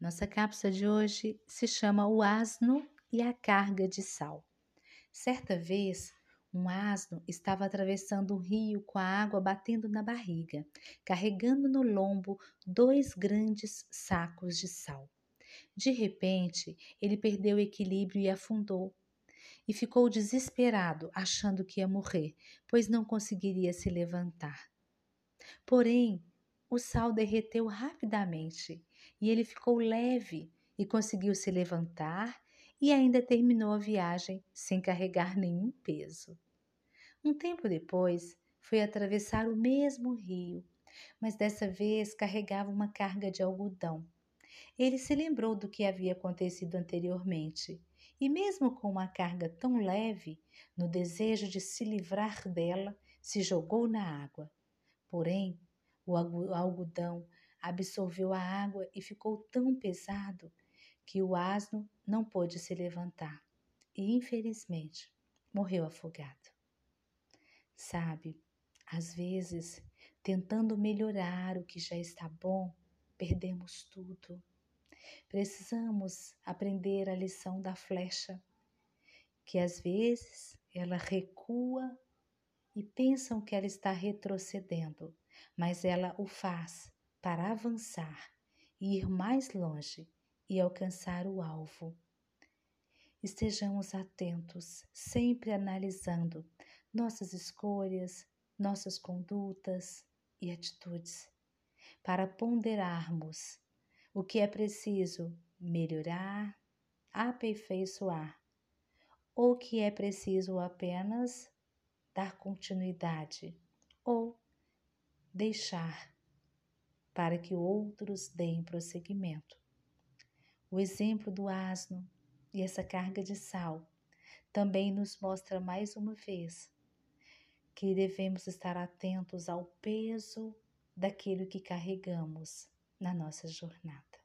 Nossa cápsula de hoje se chama O Asno e a Carga de Sal. Certa vez, um asno estava atravessando o rio com a água batendo na barriga, carregando no lombo dois grandes sacos de sal. De repente, ele perdeu o equilíbrio e afundou. E ficou desesperado, achando que ia morrer, pois não conseguiria se levantar. Porém, o sal derreteu rapidamente e ele ficou leve e conseguiu se levantar e ainda terminou a viagem sem carregar nenhum peso. Um tempo depois, foi atravessar o mesmo rio, mas dessa vez carregava uma carga de algodão. Ele se lembrou do que havia acontecido anteriormente e, mesmo com uma carga tão leve, no desejo de se livrar dela, se jogou na água. Porém, o algodão absorveu a água e ficou tão pesado que o asno não pôde se levantar e, infelizmente, morreu afogado. Sabe, às vezes, tentando melhorar o que já está bom, perdemos tudo. Precisamos aprender a lição da flecha, que às vezes ela recua e pensam que ela está retrocedendo, mas ela o faz para avançar e ir mais longe e alcançar o alvo. Estejamos atentos, sempre analisando nossas escolhas, nossas condutas e atitudes, para ponderarmos o que é preciso melhorar, aperfeiçoar, ou que é preciso apenas dar continuidade ou deixar para que outros deem prosseguimento. O exemplo do asno e essa carga de sal também nos mostra mais uma vez que devemos estar atentos ao peso daquilo que carregamos na nossa jornada.